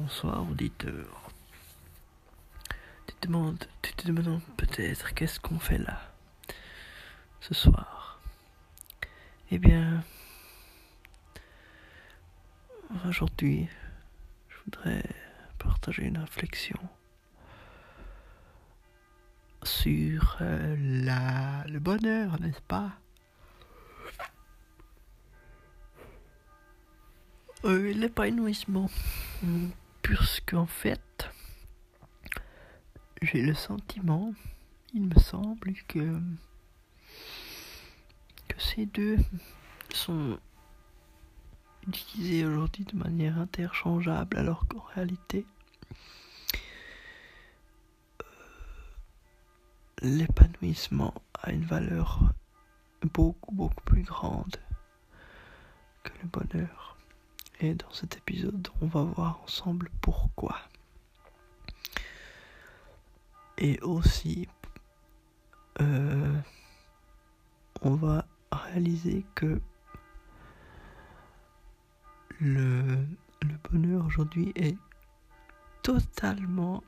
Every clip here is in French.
Bonsoir auditeur. Tu te demandes, tu demandes peut-être qu'est-ce qu'on fait là ce soir? Eh bien, aujourd'hui, je voudrais partager une réflexion sur euh, le bonheur, n'est-ce pas? Euh, L'épanouissement, puisqu'en fait, j'ai le sentiment, il me semble que, ces deux sont utilisés aujourd'hui de manière interchangeable alors qu'en réalité l'épanouissement a une valeur beaucoup beaucoup plus grande que le bonheur. Et dans cet épisode, on va voir ensemble pourquoi. Et aussi, euh, on va réaliser que le, le bonheur aujourd'hui est totalement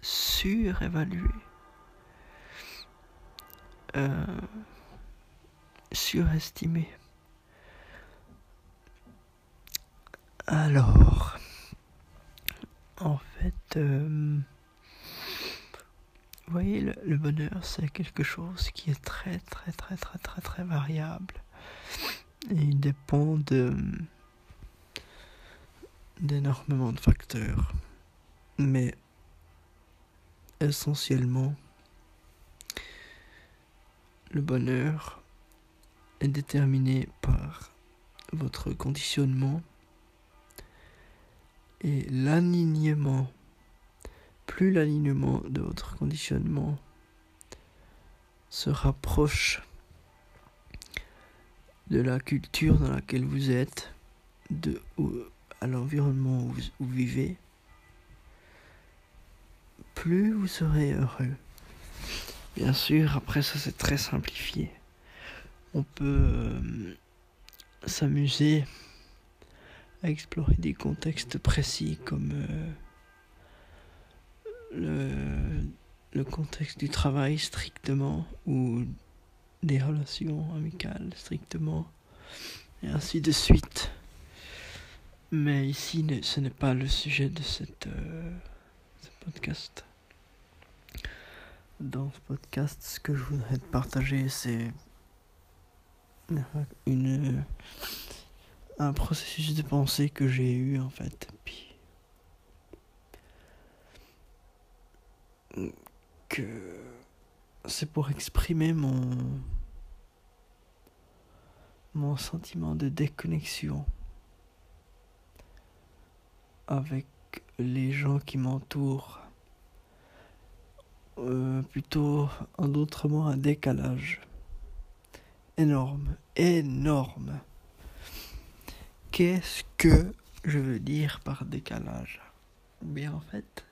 surévalué. Euh, surestimé. Alors, en fait, euh, vous voyez, le, bonheur, c'est quelque chose qui est très, très, très, très, très, très variable. Il dépend d'énormément de facteurs. Mais essentiellement, le bonheur est déterminé par votre conditionnement et l'alignement. Plus l'alignement de votre conditionnement se rapproche de la culture dans laquelle vous êtes, de, à l'environnement où vous vivez, plus vous serez heureux. Bien sûr, après ça c'est très simplifié. On peut euh, s'amuser explorer des contextes précis comme euh, le, contexte du travail strictement ou des relations amicales strictement et ainsi de suite. Mais ici, ce n'est pas le sujet de cette, euh, ce podcast. Dans ce podcast, ce que je voudrais partager, c'est une, un processus de pensée que j'ai eu en fait. Puis que c'est pour exprimer mon mon sentiment de déconnexion avec les gens qui m'entourent. Euh, plutôt, en d'autres mots, un décalage énorme, énorme. Qu'est-ce que je veux dire par décalage? Bien, en fait,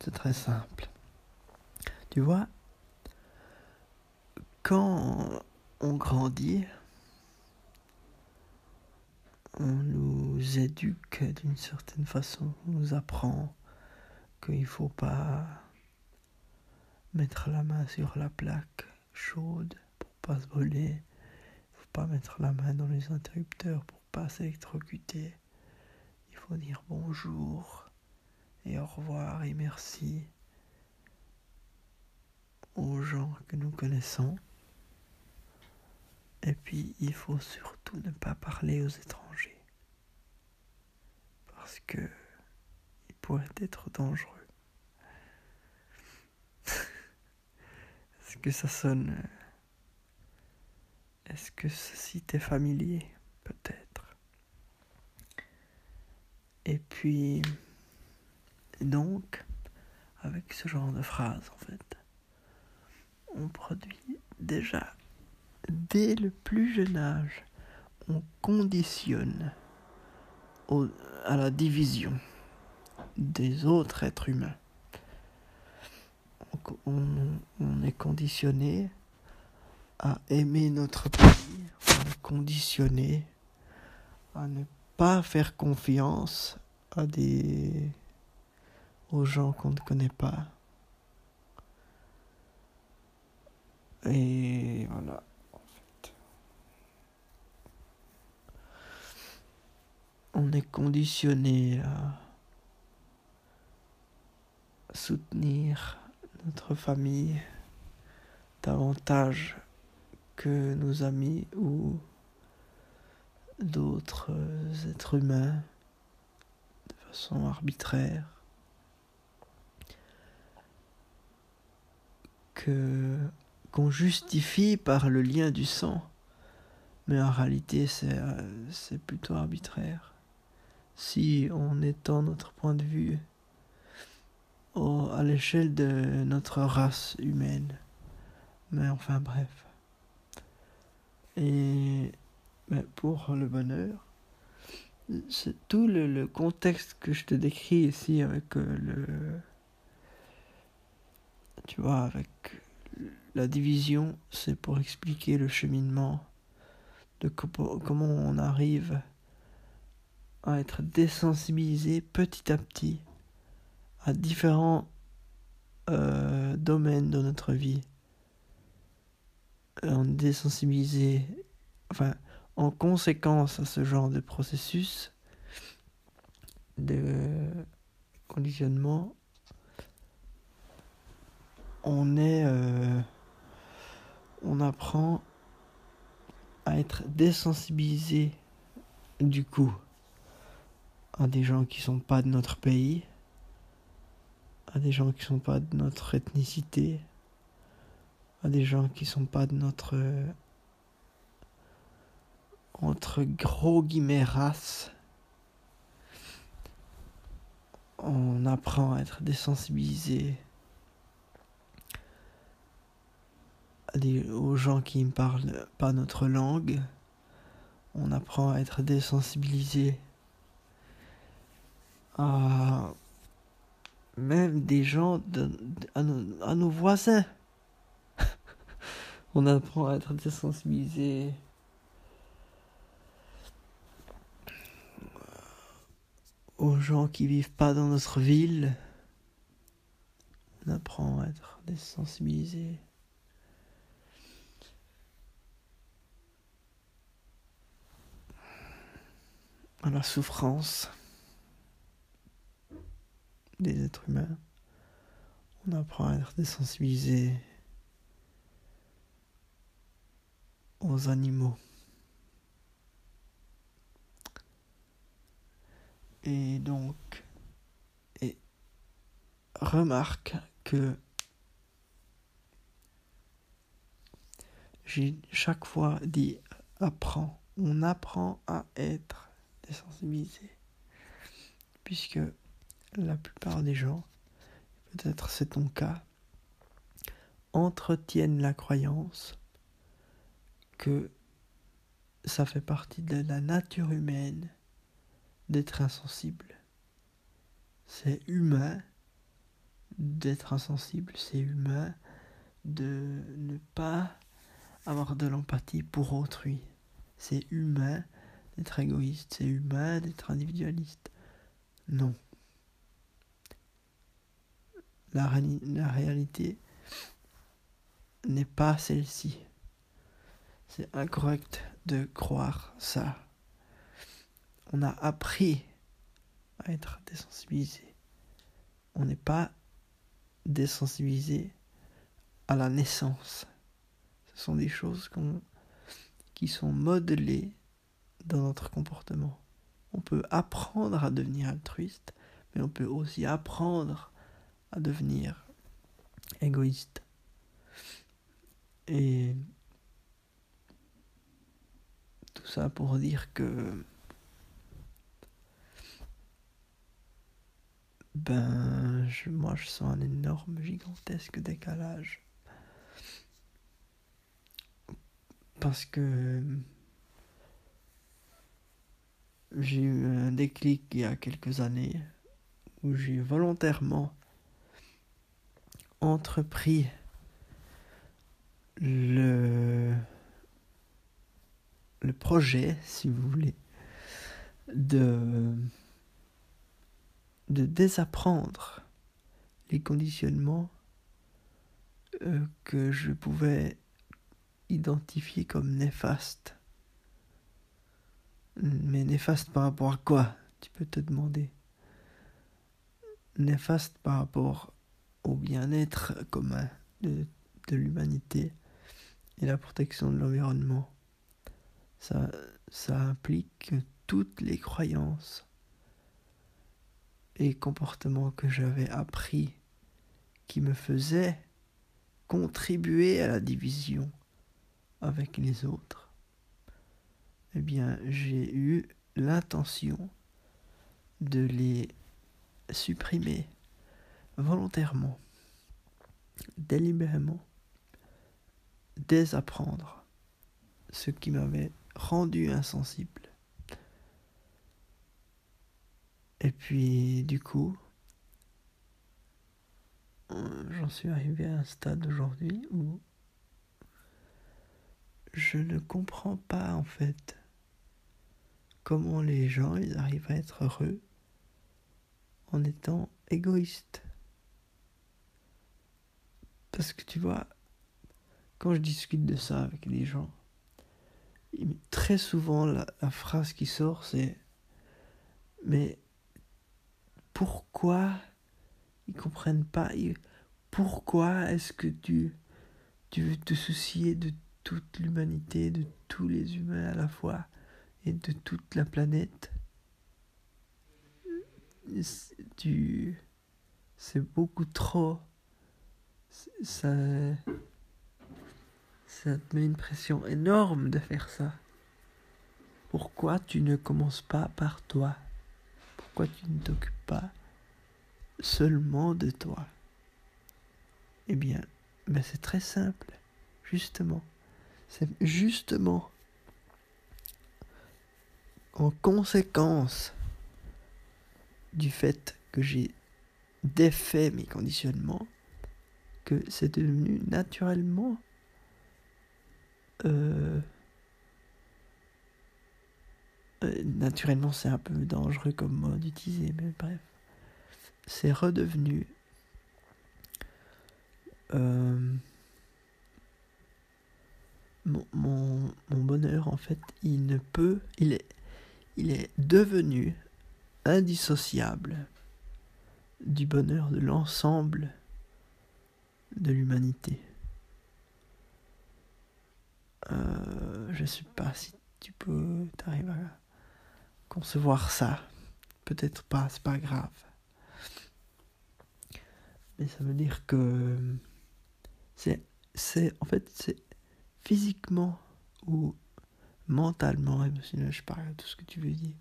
c'est très simple. Tu vois, quand on grandit, on nous éduque d'une certaine façon, on nous apprend qu'il ne faut pas mettre la main sur la plaque chaude pour pas se brûler, il faut pas mettre la main dans les interrupteurs pour s'électrocuter, il faut dire bonjour et au revoir et merci aux gens que nous connaissons. Et puis, il faut surtout ne pas parler aux étrangers. Parce que il pourrait être dangereux. Est-ce que ça sonne? Est-ce que ceci t'est familier? Peut-être. Et puis, donc, avec ce genre de phrase, en fait, on produit déjà dès le plus jeune âge, on conditionne au, à la division des autres êtres humains. On, on, est conditionné à aimer notre pays, on est conditionné à ne pas faire confiance à des aux gens qu'on ne connaît pas. Et voilà, en fait. On est conditionné à soutenir notre famille davantage que nos amis ou d'autres êtres humains de façon arbitraire. Que qu'on justifie par le lien du sang. Mais en réalité, c'est, c'est plutôt arbitraire. Si on étend notre point de vue au, à l'échelle de notre race humaine. Mais enfin bref. Et pour le bonheur, c'est tout le, le, contexte que je te décris ici avec euh, le... Tu vois, avec la division, c'est pour expliquer le cheminement de comment on arrive à être désensibilisé petit à petit à différents euh, domaines de notre vie. On est désensibilisé, enfin, en conséquence à ce genre de processus de conditionnement, on est euh, on apprend à être désensibilisé du coup à des gens qui sont pas de notre pays, à des gens qui sont pas de notre ethnicité, à des gens qui sont pas de notre entre gros guillemets race. On apprend à être désensibilisé aux gens qui ne parlent pas notre langue. On apprend à être désensibilisé à même des gens, à, nos, voisins. on apprend à être désensibilisé aux gens qui vivent pas dans notre ville. On apprend à être désensibilisé. à la souffrance des êtres humains. On apprend à être désensibilisé aux animaux. Et donc, remarque que j'ai chaque fois dit apprends. On apprend à être désensibilisé. Puisque la plupart des gens, peut-être c'est ton cas, entretiennent la croyance que ça fait partie de la nature humaine d'être insensible. C'est humain d'être insensible, c'est humain de ne pas avoir de l'empathie pour autrui. C'est humain d'être égoïste, c'est humain d'être individualiste. Non. La, réalité n'est pas celle-ci. C'est incorrect de croire ça. On a appris à être désensibilisé. On n'est pas désensibilisé à la naissance. Ce sont des choses qui sont modelées dans notre comportement. On peut apprendre à devenir altruiste, mais on peut aussi apprendre à devenir égoïste. Et tout ça pour dire que ben moi je sens un énorme gigantesque décalage. Parce que j'ai eu un déclic il y a quelques années où j'ai volontairement entrepris le, le projet, si vous voulez, de de désapprendre les conditionnements euh, que je pouvais identifier comme néfastes. Mais néfastes par rapport à quoi Tu peux te demander? Néfastes par rapport au bien-être commun de, l'humanité et la protection de l'environnement. Ça implique toutes les croyances et comportements que j'avais appris qui me faisaient contribuer à la division avec les autres, eh bien j'ai eu l'intention de les supprimer volontairement, délibérément, désapprendre ce qui m'avait rendu insensible. Et puis, du coup, euh, j'en suis arrivé à un stade aujourd'hui où je ne comprends pas en fait comment les gens ils arrivent à être heureux en étant égoïstes. Parce que tu vois, quand je discute de ça avec les gens, très souvent la, la phrase qui sort c'est mais pourquoi ils comprennent pas pourquoi est-ce que tu tu veux te soucier de toute l'humanité, de tous les humains à la fois et de toute la planète? C'est beaucoup trop ça ça te met une pression énorme de faire ça. Pourquoi tu ne commences pas par toi? Pourquoi tu ne t'occupes pas seulement de toi? Eh bien, ben c'est très simple, justement. C'est justement en conséquence du fait que j'ai défait mes conditionnements que c'est devenu naturellement euh, euh, naturellement, c'est un peu dangereux comme mot d'utiliser, mais bref. C'est redevenu. Euh, mon, mon, bonheur, en fait, il ne peut. Il est, il est devenu indissociable du bonheur de l'ensemble de l'humanité. Euh, je sais pas si tu peux t'arriver à concevoir ça. Peut-être pas, c'est pas grave. Mais ça veut dire que c'est, c'est, en fait, c'est physiquement ou mentalement, émotionnellement, je parle de tout ce que tu veux dire,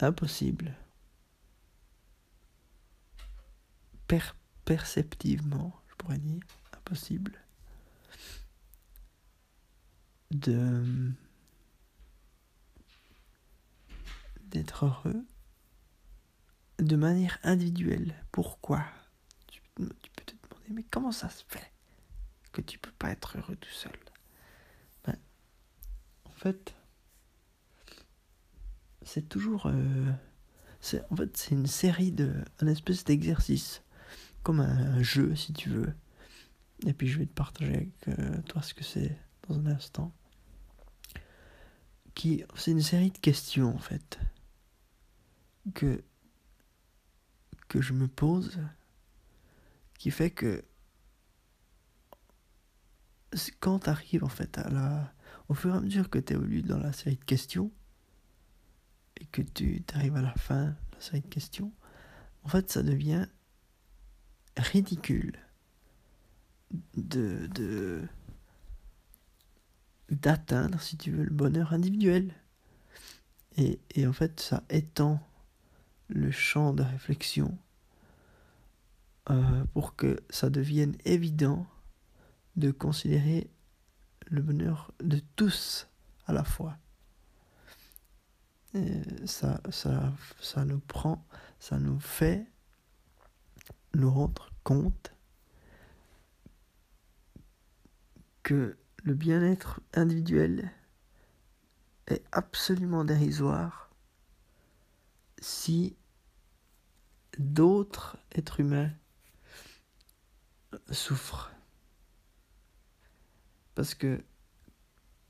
impossible. perceptivement, je pourrais dire, impossible de d'être heureux de manière individuelle. Pourquoi? Tu, peux te demander, mais comment ça se fait que tu peux pas être heureux tout seul? Ben, En fait, c'est toujours... Euh, c'est, en fait, c'est une série de... un espèce d'exercice, comme un, jeu si tu veux. Et puis je vais te partager avec euh, toi ce que c'est dans un instant. Qui, c'est une série de questions en fait que, que je me pose qui fait que quand tu arrives en fait à la au fur et à mesure que tu évolues dans la série de questions et que tu arrives à la fin de la série de questions en fait ça devient ridicule de de d'atteindre si tu veux le bonheur individuel. Et, et en fait ça étend le champ de réflexion euh, pour que ça devienne évident de considérer le bonheur de tous à la fois. ça, ça, ça nous prend, ça nous fait nous rendre compte que le bien-être individuel est absolument dérisoire si d'autres êtres humains souffrent. Parce que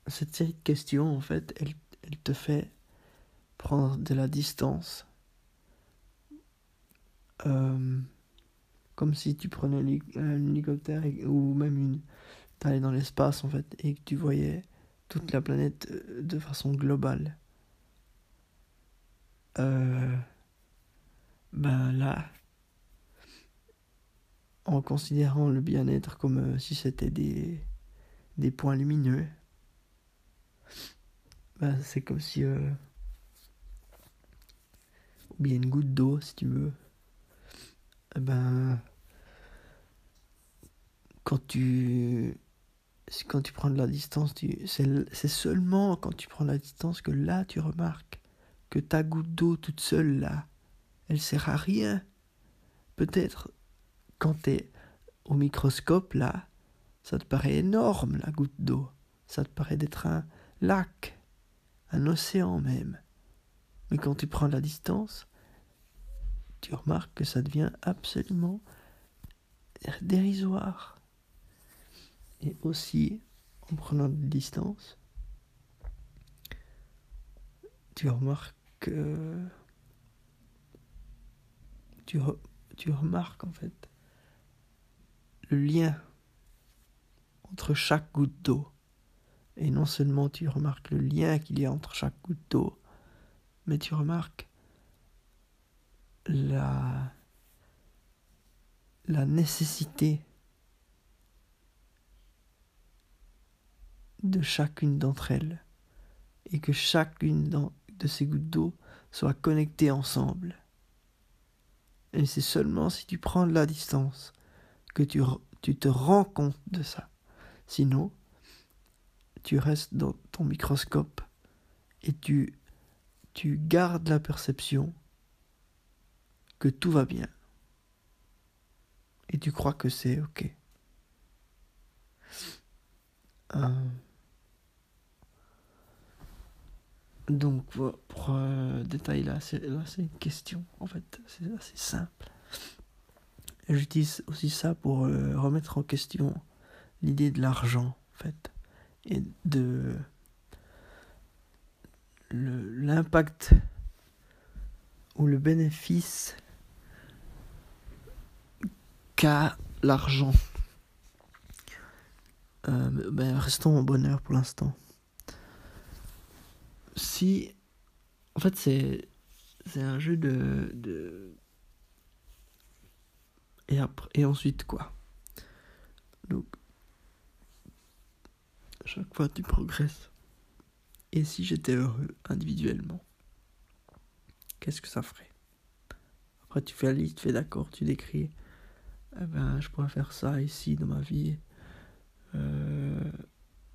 cette série de questions, en fait, elle, te fait prendre de la distance. Euh, comme si tu prenais un hélicoptère ou même une t'allais dans l'espace en fait et que tu voyais toute la planète euh, de façon globale euh, ben là en considérant le bien-être comme euh, si c'était des points lumineux ben c'est comme si ou bien une goutte d'eau si tu veux eh ben, quand tu, quand tu prends de la distance, c'est seulement quand tu prends de la distance que là tu remarques que ta goutte d'eau toute seule là, elle sert à rien. Peut-être quand tu es au microscope là, ça te paraît énorme la goutte d'eau. Ça te paraît d'être un lac, un océan même. Mais quand tu prends la distance, tu remarques que ça devient absolument dérisoire. Et aussi, en prenant de distance, tu remarques que tu, remarques en fait le lien entre chaque goutte d'eau. Et non seulement tu remarques le lien qu'il y a entre chaque goutte d'eau, mais tu remarques la, la nécessité de chacune d'entre elles et que chacune de ces gouttes d'eau soit connectée ensemble. Et c'est seulement si tu prends de la distance que tu, te rends compte de ça. Sinon, tu restes dans ton microscope et tu, tu gardes la perception que tout va bien. Et tu crois que c'est ok. Euh, donc, pour euh, détailler là, c'est une question, en fait, c'est assez simple. J'utilise aussi ça pour euh, remettre en question l'idée de l'argent, en fait, et de l'impact ou le bénéfice l'argent. Euh, ben, restons au bonheur pour l'instant. Si. En fait, c'est. C'est un jeu de. Et, après, et ensuite, quoi Donc. Chaque fois, tu progresses. Et si j'étais heureux individuellement Qu'est-ce que ça ferait? Après, tu fais la liste, tu fais d'accord, tu décris eh ben, je pourrais faire ça ici dans ma vie, euh,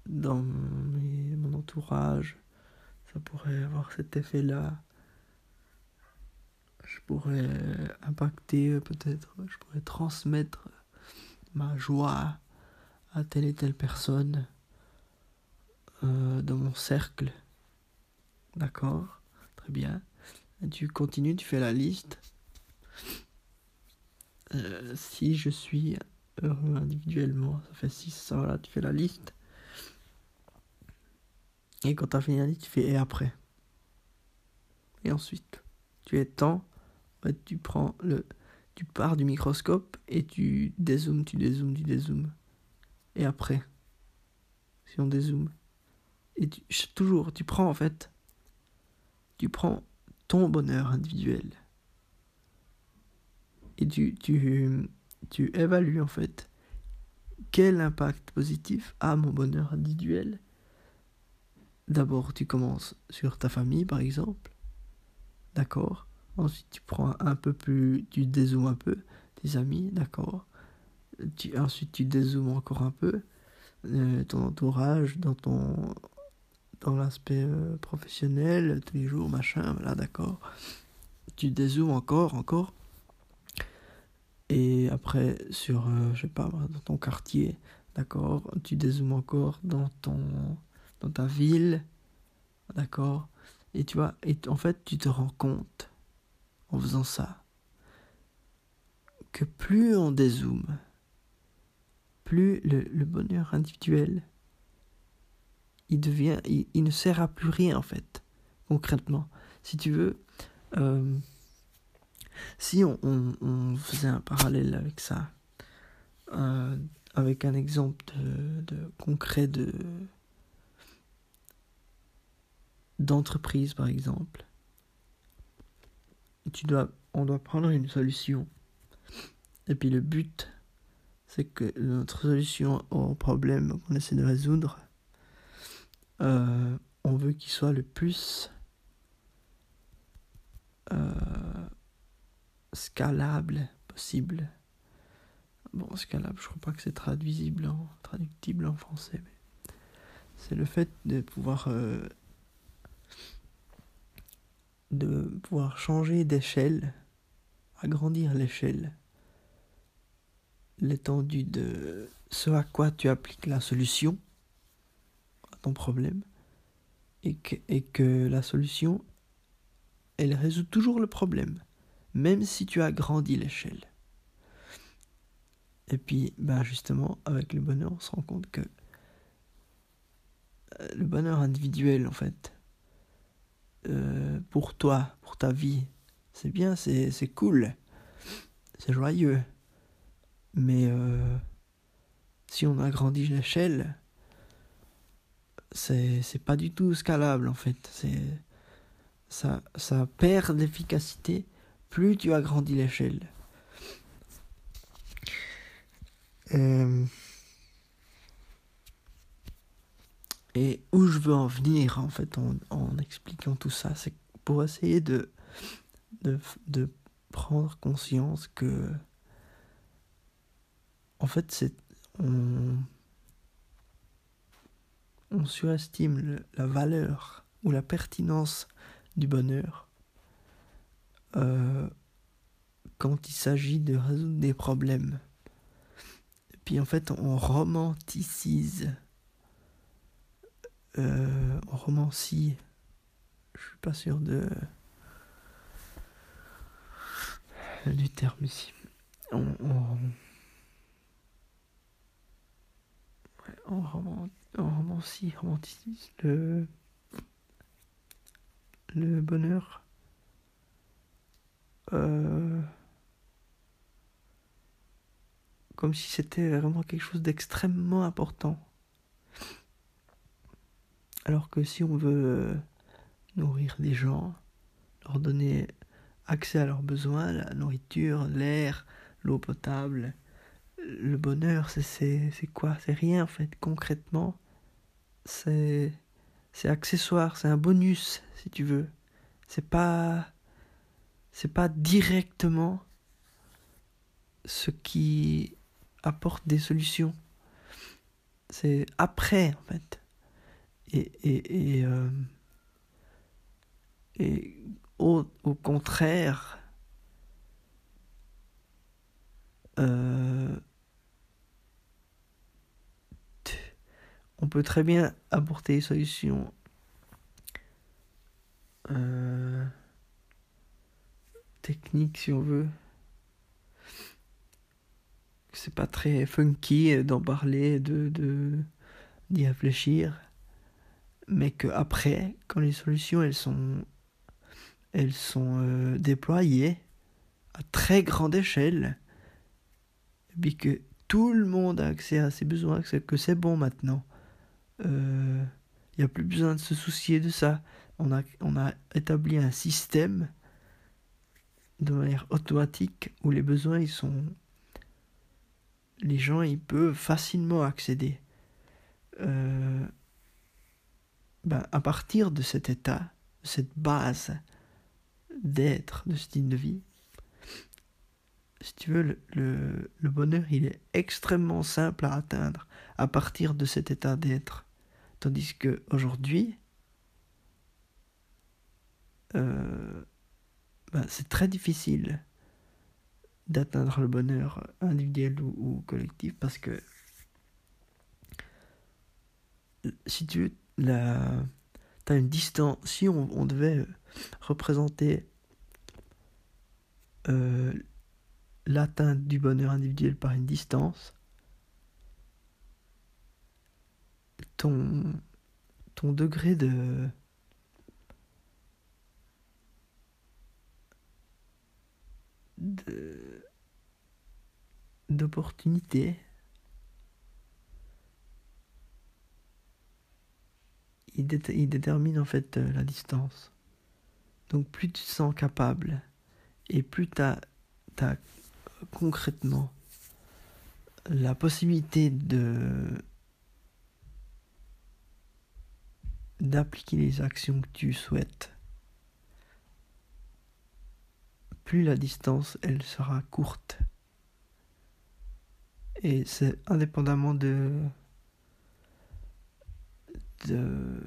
dans mon entourage, ça pourrait avoir cet effet-là. Je pourrais impacter peut-être, je pourrais transmettre ma joie à telle et telle personne euh, dans mon cercle. D'accord? Très bien. tu continues, tu fais la liste. Euh, si je suis heureux individuellement, ça fait 6, ça voilà, tu fais la liste. Et quand tu as fini la tu fais et après? Et ensuite, tu temps, tu prends le. Tu pars du microscope et tu dézoomes, tu dézoomes, tu dézoomes. Et après, si on dézoome, et tu, toujours, tu prends en fait, tu prends ton bonheur individuel et tu, tu, tu évalues en fait quel impact positif a mon bonheur individuel. D'abord, tu commences sur ta famille, par exemple. D'accord Ensuite, tu prends un peu plus, tu dézoomes un peu tes amis, d'accord Ensuite, tu dézoomes encore un peu euh, ton entourage, dans ton dans l'aspect euh, professionnel, tous les jours, machin, voilà, d'accord. Tu dézoomes encore, encore. Et après, sur, euh, je sais pas, dans ton quartier, d'accord, tu dézoomes encore dans, ton, dans ta ville, d'accord, et tu vois, et en fait, tu te rends compte, en faisant ça, que plus on dézoome, plus le, bonheur individuel, il devient, il, ne sert à plus rien en fait, concrètement. Si tu veux, euh, si on, faisait un parallèle avec ça, euh, avec un exemple de concret de d'entreprise par exemple, tu dois, on doit prendre une solution. Et puis le but, c'est que notre solution au problème qu'on essaie de résoudre, euh, on veut qu'il soit le plus euh, scalable possible. Bon, scalable, je crois pas que c'est traduisible en, traductible en français, mais c'est le fait de pouvoir euh, de pouvoir changer d'échelle, agrandir l'échelle, l'étendue de ce à quoi tu appliques la solution à ton problème, et que, la solution, elle résout toujours le problème, même si tu as grandi l'échelle. Et puis, ben justement, avec le bonheur, on se rend compte que euh, le bonheur individuel, en fait, euh, pour toi, pour ta vie. C'est bien, c'est, cool, c'est joyeux. Mais euh, si on agrandit l'échelle, c'est, c'est pas du tout scalable en fait. C'est, ça, ça perd d'efficacité plus tu agrandis l'échelle. Euh, Et où je veux en venir, en fait, en, expliquant tout ça, c'est pour essayer de, de, prendre conscience que, en fait, c'est, on, on surestime la valeur ou la pertinence du bonheur euh, quand il s'agit de résoudre des problèmes. Puis en fait, on romanticise euh, romancie, je suis pas sûr de du terme ici. On, on, on, roman, on romancie, romantise le le bonheur. Euh, comme si c'était vraiment quelque chose d'extrêmement important. Alors que si on veut euh, nourrir des gens, leur donner accès à leurs besoins, la nourriture, l'air, l'eau potable, le bonheur, c'est quoi? C'est rien en fait, concrètement. C'est accessoire, c'est un bonus si tu veux. C'est pas c'est pas directement ce qui apporte des solutions. C'est après en fait euh, et au, au, contraire, euh, on peut très bien apporter des solutions euh, techniques si on veut. C'est pas très funky d'en parler, de d'y réfléchir mais que après, quand les solutions elles sont, elles sont euh, déployées à très grande échelle, et puis que tout le monde a accès à ses besoins, que c'est bon maintenant. Il euh, n'y a plus besoin de se soucier de ça. On a, on a établi un système de manière automatique où les besoins ils sont les gens ils peuvent facilement accéder euh, ben, à partir de cet état, de cette base d'être, de style de vie, si tu veux, le, le, bonheur, il est extrêmement simple à atteindre à partir de cet état d'être. Tandis que aujourd'hui, euh, ben, c'est très difficile d'atteindre le bonheur individuel ou, ou, collectif parce que si tu veux, la, as une distance. Si on, devait représenter euh, l'atteinte du bonheur individuel par une distance, ton, ton degré de d'opportunité il, détermine en fait euh, la distance. Donc plus tu te sens capable et plus tu as, as, concrètement la possibilité de d'appliquer les actions que tu souhaites, plus la distance elle sera courte. Et c'est indépendamment de de,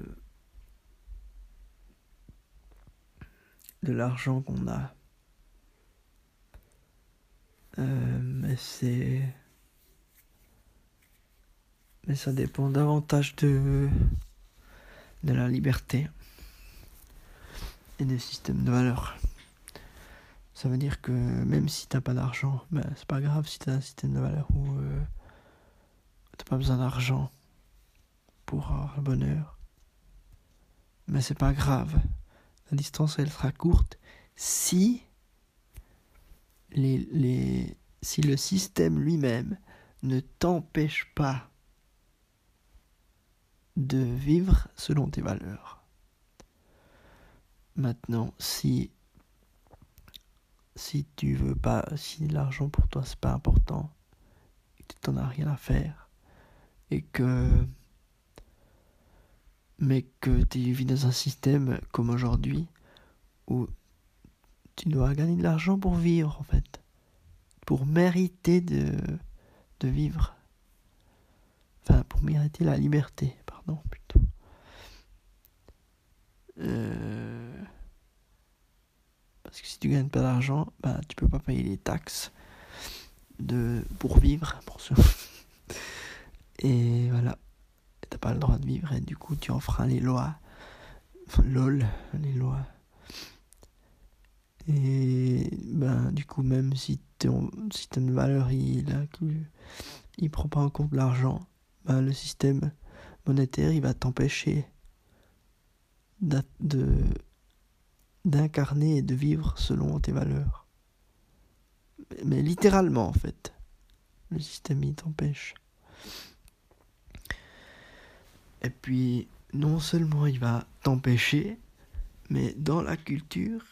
l'argent qu'on a. Euh, mais c'est. Mais ça dépend davantage de. de la liberté et des systèmes de valeurs. Ça veut dire que même si t'as pas d'argent, ben c'est pas grave si t'as un système de valeurs où euh, t'as pas besoin d'argent pour le bonheur. Mais c'est pas grave. La distance, elle sera courte si les, les, si le système lui-même ne t'empêche pas de vivre selon tes valeurs. Maintenant, si si tu veux pas, si l'argent pour toi c'est pas important, et que tu t'en as rien à faire, et que mais que tu vis dans un système comme aujourd'hui où tu dois gagner de l'argent pour vivre en fait, pour mériter de, vivre, enfin pour mériter la liberté, pardon plutôt. Euh, parce que si tu gagnes pas d'argent, bah tu peux pas payer les taxes pour vivre, pour Et voilà le droit de vivre et du coup tu enfreins les lois. lol, les lois. Et ben du coup même si ton système de valeur il, il prend pas en compte l'argent, ben, le système monétaire il va t'empêcher d'incarner et de vivre selon tes valeurs. Mais littéralement en fait. Le système il t'empêche. Et puis, non seulement il va t'empêcher, mais dans la culture,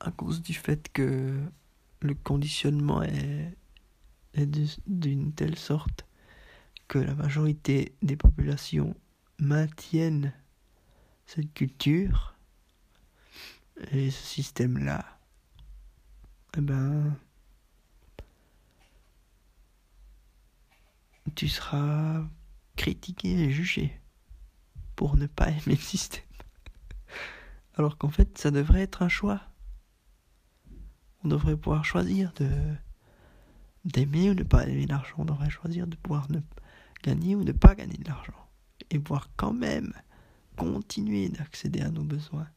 à cause du fait que le conditionnement est, d'une telle sorte que la majorité des populations maintiennent cette culture et ce système-là, eh ben, tu seras critiquer et juger pour ne pas aimer le système. Alors qu'en fait, ça devrait être un choix. On devrait pouvoir choisir de d'aimer ou ne pas aimer l'argent. On devrait choisir de pouvoir ne gagner ou ne pas gagner de l'argent. Et pouvoir quand même continuer d'accéder à nos besoins.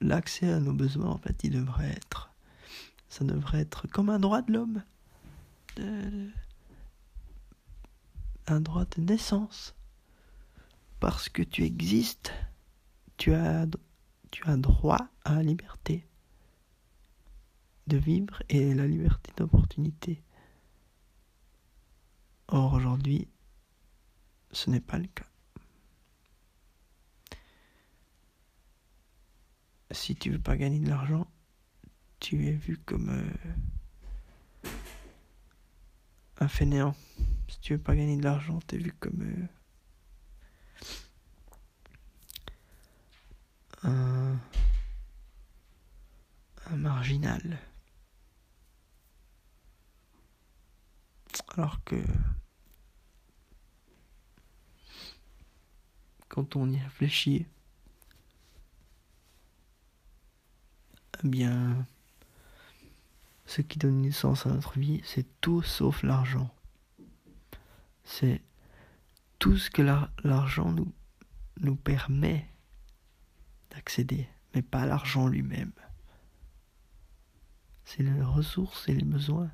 L'accès à nos besoins, en fait, il devrait être. Ça devrait être comme un droit de l'homme. Un droit de naissance. Parce que tu existes, tu as, tu as droit à la liberté de vivre et la liberté d'opportunité. Or aujourd'hui, ce n'est pas le cas. Si tu veux pas gagner de l'argent, tu es vu comme euh, un fainéant si tu veux pas gagner de l'argent, t'es vu comme euh, un, un marginal. Alors que quand on y réfléchit, eh bien, ce qui donne une sens à notre vie, c'est tout sauf l'argent c'est tout ce que l'argent nous, permet d'accéder, mais pas l'argent lui-même. c'est les ressources et les besoins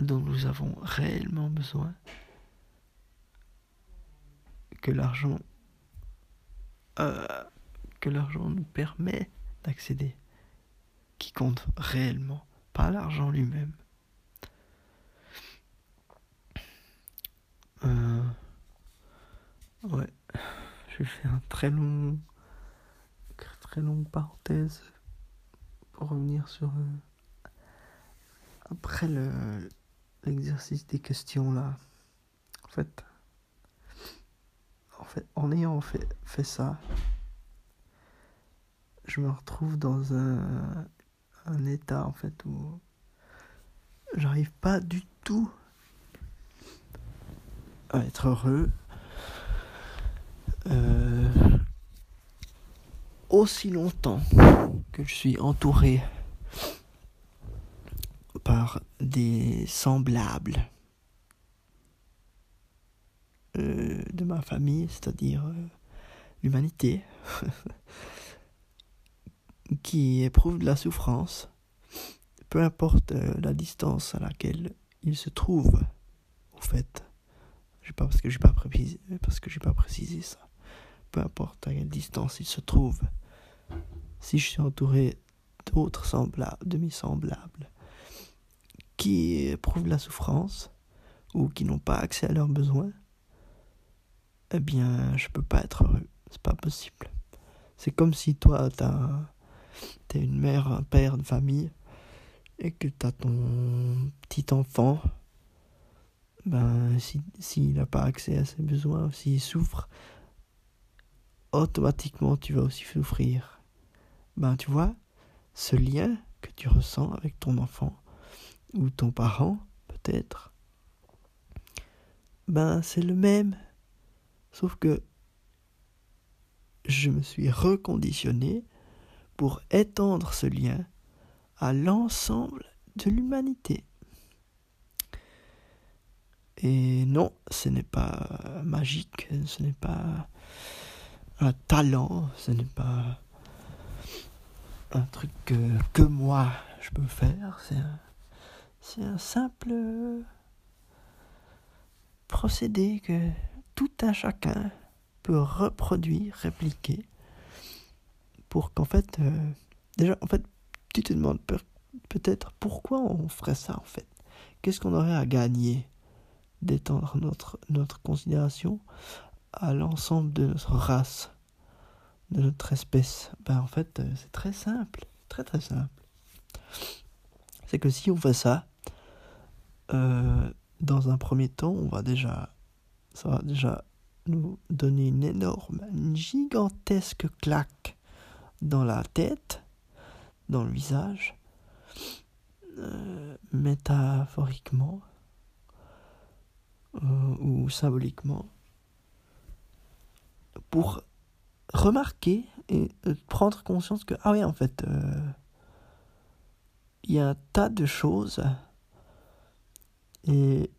dont nous avons réellement besoin que l'argent euh, que l'argent nous permet d'accéder qui compte réellement pas l'argent lui-même euh, ouais. Je vais faire un très long très longue parenthèse pour revenir sur euh, après le l'exercice des questions là. En fait en fait en ayant fait, fait ça je me retrouve dans un, un état en fait où j'arrive pas du tout à être heureux euh, aussi longtemps que je suis entouré par des semblables euh, de ma famille, c'est-à-dire euh, l'humanité, qui éprouve de la souffrance, peu importe la distance à laquelle il se trouve, au fait. Pas parce que j'ai pas précisé, parce que j'ai pas précisé ça. Peu importe à quelle distance il se trouve, si je suis entouré d'autres semblables, demi-semblables, qui éprouvent la souffrance ou qui n'ont pas accès à leurs besoins, eh bien, je peux pas être heureux. C'est pas possible. C'est comme si toi, t'as, t'es une mère, un père de famille, et que t'as ton petit enfant. Ben, si, s'il n'a pas accès à ses besoins, s'il souffre, automatiquement tu vas aussi souffrir. Ben, tu vois, ce lien que tu ressens avec ton enfant, ou ton parent, peut-être, ben c'est le même. Sauf que je me suis reconditionné pour étendre ce lien à l'ensemble de l'humanité. Et non, ce n'est pas magique, ce n'est pas un talent, ce n'est pas un truc que, moi je peux faire, c'est un, c'est un simple procédé que tout un chacun peut reproduire, répliquer, pour qu'en fait, euh, déjà, en fait, tu te demandes peut-être pourquoi on ferait ça en fait. Qu'est-ce qu'on aurait à gagner d'étendre notre, notre considération à l'ensemble de notre race, de notre espèce Ben en fait, euh, c'est très simple, très très simple. C'est que si on fait ça, euh, dans un premier temps, on va déjà, ça va déjà nous donner une énorme, une gigantesque claque dans la tête, dans le visage, euh, métaphoriquement euh, ou symboliquement, pour remarquer et prendre conscience que, ah oui, en fait, il y a un tas de choses et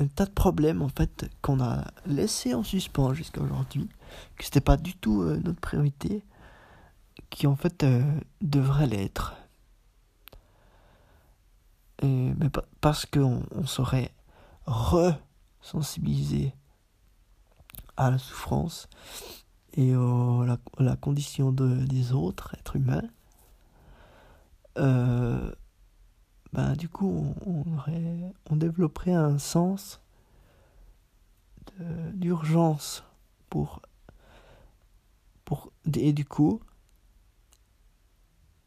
un tas de problèmes en fait qu'on a laissé en suspens jusqu'à aujourd'hui, que c'était pas du tout euh, notre priorité, qui en fait euh, devraient l'être. Mais parce qu'on on re-sensibilisé à la souffrance et à la, condition de, des autres êtres humains, euh, ben, du coup, on, aurait, on développerait un sens d'urgence pour, pour. Et du coup,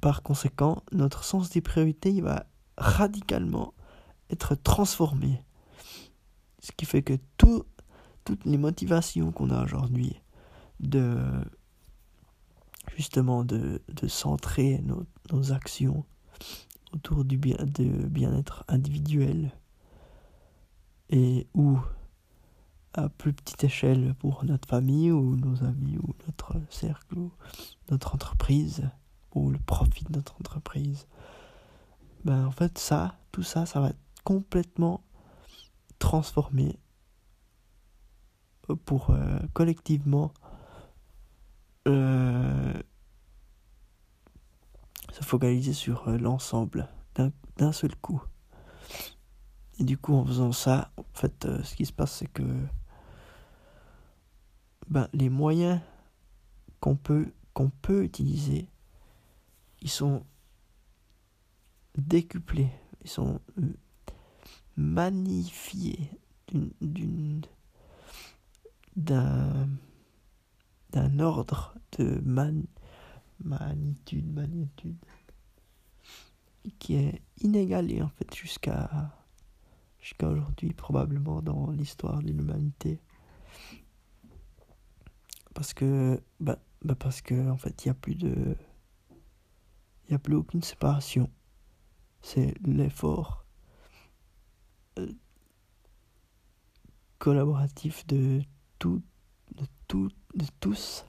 par conséquent, notre sens des priorités il va radicalement être transformé. Ce qui fait que tout, toutes les motivations qu'on a aujourd'hui de justement de, de centrer nos, nos actions autour du bien, de bien-être individuel et ou à plus petite échelle pour notre famille ou nos amis ou notre cercle ou notre entreprise ou le profit de notre entreprise. Ben en fait ça, tout ça, ça va être complètement transformé pour euh, collectivement euh, focaliser sur euh, l'ensemble d'un seul coup. Et du coup, en faisant ça, en fait, euh, ce qui se passe, c'est que ben, les moyens qu'on peut, qu'on peut utiliser, ils sont décuplés, ils sont magnifiés d'une d'un d'un ordre de man, magnitude magnitude qui est inégalé en fait jusqu'à jusqu'à aujourd'hui probablement dans l'histoire de l'humanité. Parce que bah, bah parce que en fait il y a plus de il y a plus aucune séparation. C'est l'effort collaboratif de tout de tout de tous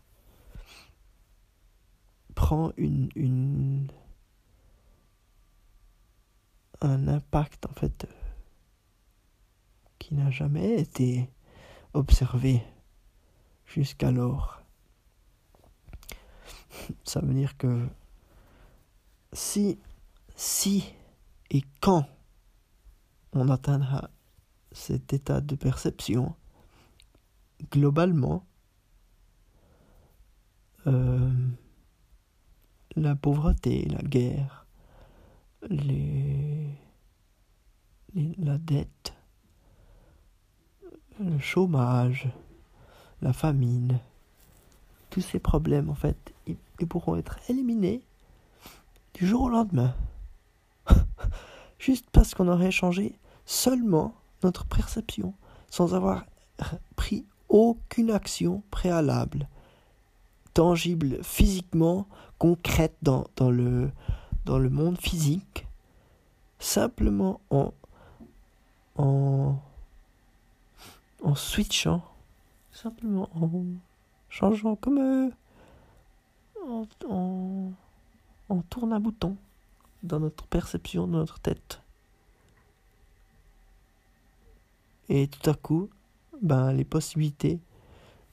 prend une, une un impact en fait qui n'a jamais été observé jusqu'alors. Ça veut dire que si, si et quand on atteindra cet état de perception, globalement, euh, la pauvreté, la guerre, la dette, le chômage, la famine, tous ces problèmes, en fait, ils, pourront être éliminés du jour au lendemain. Juste parce qu'on aurait changé seulement notre perception, sans avoir pris aucune action préalable, tangible physiquement, concrète dans, dans, le, dans le monde physique, simplement en, en, en switchant simplement en changeant comme euh, en, en, en tourne un bouton dans notre perception, dans notre tête. Et tout à coup, ben, les possibilités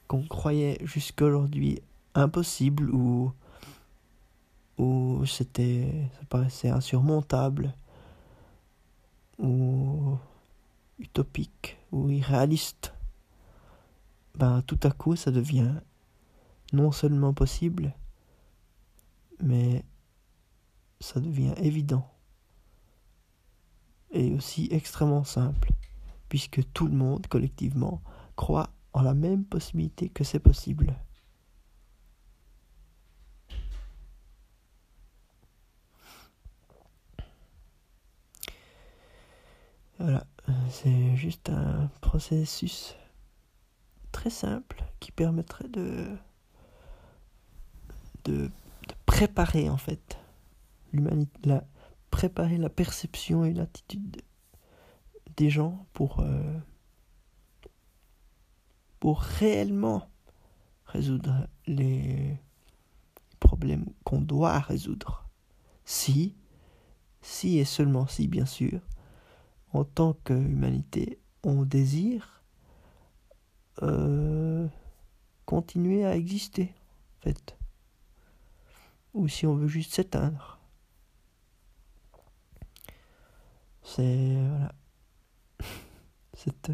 qu'on croyait jusqu'à aujourd'hui impossibles ou, ou c'était, ça paraissait insurmontable ou utopique ou irréaliste ben, tout à coup, ça devient non seulement possible, mais ça devient évident. Et aussi extrêmement simple, puisque tout le monde, collectivement, croit en la même possibilité que c'est possible. Voilà, c'est juste un processus très simple qui permettrait de, préparer en fait l'humanité, préparer la perception et l'attitude des gens pour, euh, pour réellement résoudre les problèmes qu'on doit résoudre. Si, si et seulement si, bien sûr, en tant qu'humanité, on désire euh, continuer à exister, en fait. Ou si on veut juste s'éteindre. C'est. Voilà. C'est euh,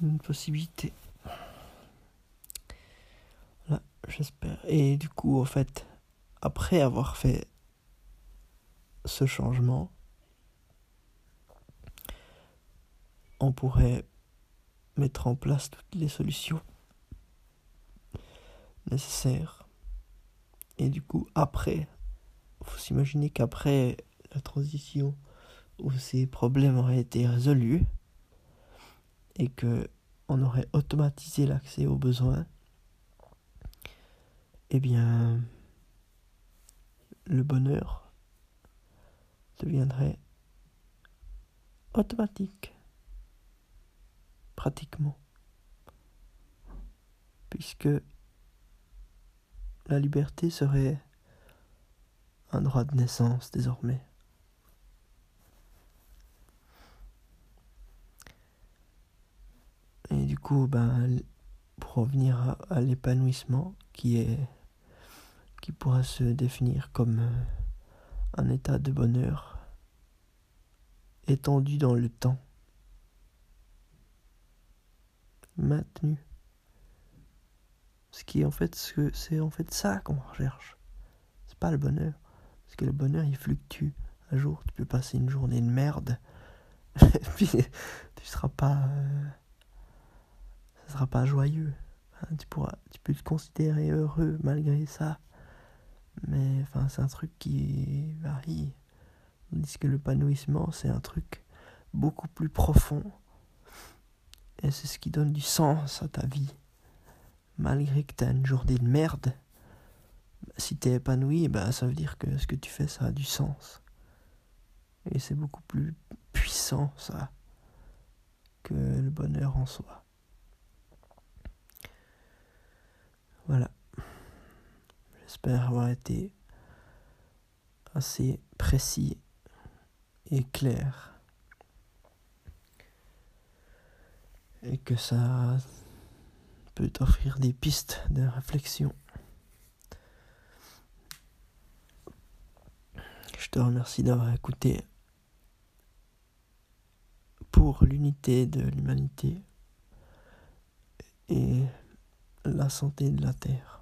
une possibilité. Voilà, j'espère. Et du coup, en fait, après avoir fait ce changement, on pourrait mettre en place toutes les solutions nécessaires. Et du coup, après, faut s'imaginer qu'après la transition où ces problèmes auraient été résolus et que on aurait automatisé l'accès aux besoins, eh bien, le bonheur deviendrait automatique pratiquement. Puisque la liberté serait un droit de naissance désormais. Et du coup, ben, pour revenir à, l'épanouissement qui est qui pourrait se définir comme un état de bonheur étendu dans le temps, maintenu. Ce qui est en fait ce c'est en fait ça qu'on recherche. C'est pas le bonheur, parce que le bonheur il fluctue. Un jour tu peux passer une journée de merde, et puis tu seras pas, euh, sera pas joyeux. Tu pourras, tu peux te considérer heureux malgré ça. Mais enfin, c'est un truc qui varie. Tandis que l'épanouissement, c'est un truc beaucoup plus profond. Et c'est ce qui donne du sens à ta vie. Malgré que tu as une journée de merde, si tu es épanoui, ben, ça veut dire que ce que tu fais, ça a du sens. Et c'est beaucoup plus puissant, ça, que le bonheur en soi. Voilà. J'espère avoir été assez précis et clair. Et que ça peut t'offrir des pistes de réflexion. Je te remercie d'avoir écouté pour l'unité de l'humanité et la santé de la Terre.